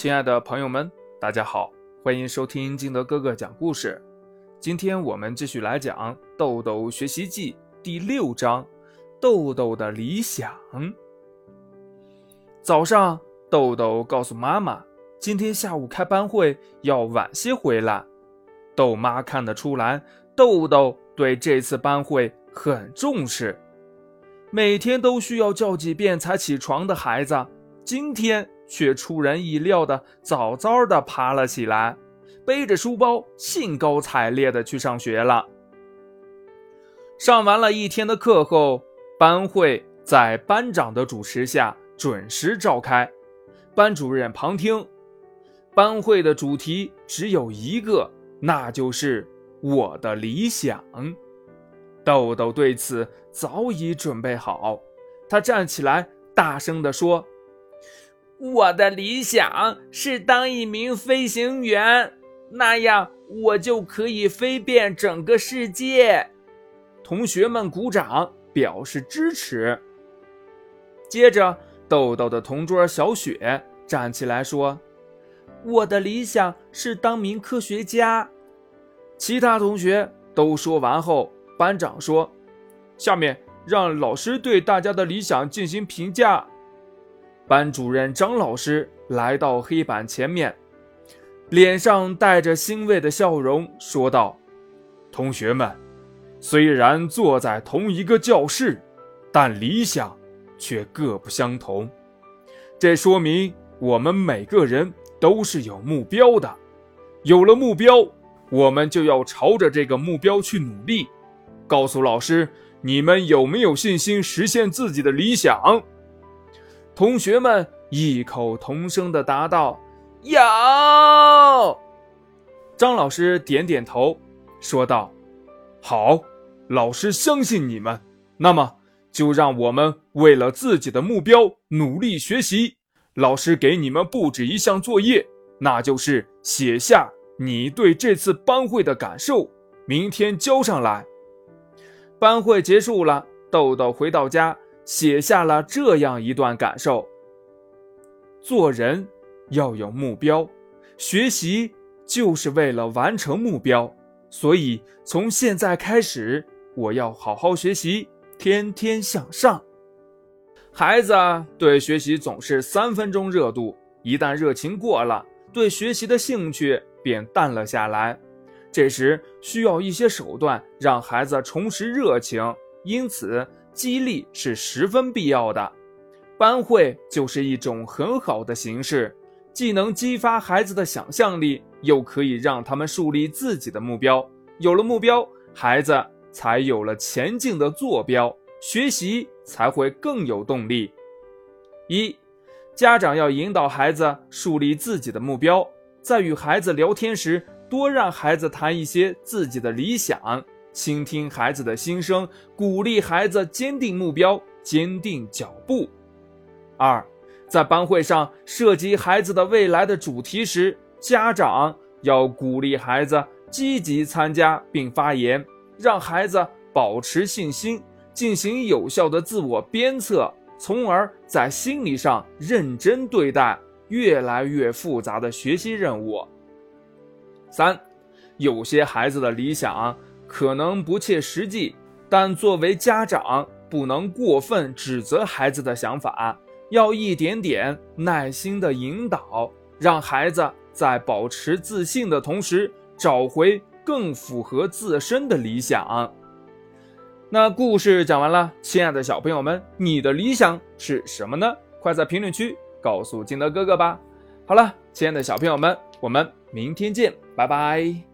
亲爱的朋友们，大家好，欢迎收听金德哥哥讲故事。今天我们继续来讲《豆豆学习记》第六章《豆豆的理想》。早上，豆豆告诉妈妈，今天下午开班会要晚些回来。豆妈看得出来，豆豆对这次班会很重视。每天都需要叫几遍才起床的孩子，今天却出人意料的早早的爬了起来，背着书包，兴高采烈的去上学了。上完了一天的课后，班会在班长的主持下准时召开。班主任旁听，班会的主题只有一个，那就是我的理想。豆豆对此早已准备好，他站起来，大声地说：“我的理想是当一名飞行员，那样我就可以飞遍整个世界。”同学们鼓掌表示支持。接着，豆豆的同桌小雪站起来说：“我的理想是当名科学家。”其他同学都说完后。班长说：“下面让老师对大家的理想进行评价。”班主任张老师来到黑板前面，脸上带着欣慰的笑容，说道：“同学们，虽然坐在同一个教室，但理想却各不相同。这说明我们每个人都是有目标的。有了目标，我们就要朝着这个目标去努力。”告诉老师，你们有没有信心实现自己的理想？同学们异口同声的答道：“有。”张老师点点头，说道：“好，老师相信你们。那么，就让我们为了自己的目标努力学习。老师给你们布置一项作业，那就是写下你对这次班会的感受，明天交上来。”班会结束了，豆豆回到家，写下了这样一段感受：做人要有目标，学习就是为了完成目标。所以从现在开始，我要好好学习，天天向上。孩子对学习总是三分钟热度，一旦热情过了，对学习的兴趣便淡了下来。这时需要一些手段让孩子重拾热情，因此激励是十分必要的。班会就是一种很好的形式，既能激发孩子的想象力，又可以让他们树立自己的目标。有了目标，孩子才有了前进的坐标，学习才会更有动力。一，家长要引导孩子树立自己的目标，在与孩子聊天时。多让孩子谈一些自己的理想，倾听孩子的心声，鼓励孩子坚定目标、坚定脚步。二，在班会上涉及孩子的未来的主题时，家长要鼓励孩子积极参加并发言，让孩子保持信心，进行有效的自我鞭策，从而在心理上认真对待越来越复杂的学习任务。三，有些孩子的理想可能不切实际，但作为家长不能过分指责孩子的想法，要一点点耐心的引导，让孩子在保持自信的同时，找回更符合自身的理想。那故事讲完了，亲爱的小朋友们，你的理想是什么呢？快在评论区告诉金德哥哥吧。好了，亲爱的小朋友们，我们。明天见，拜拜。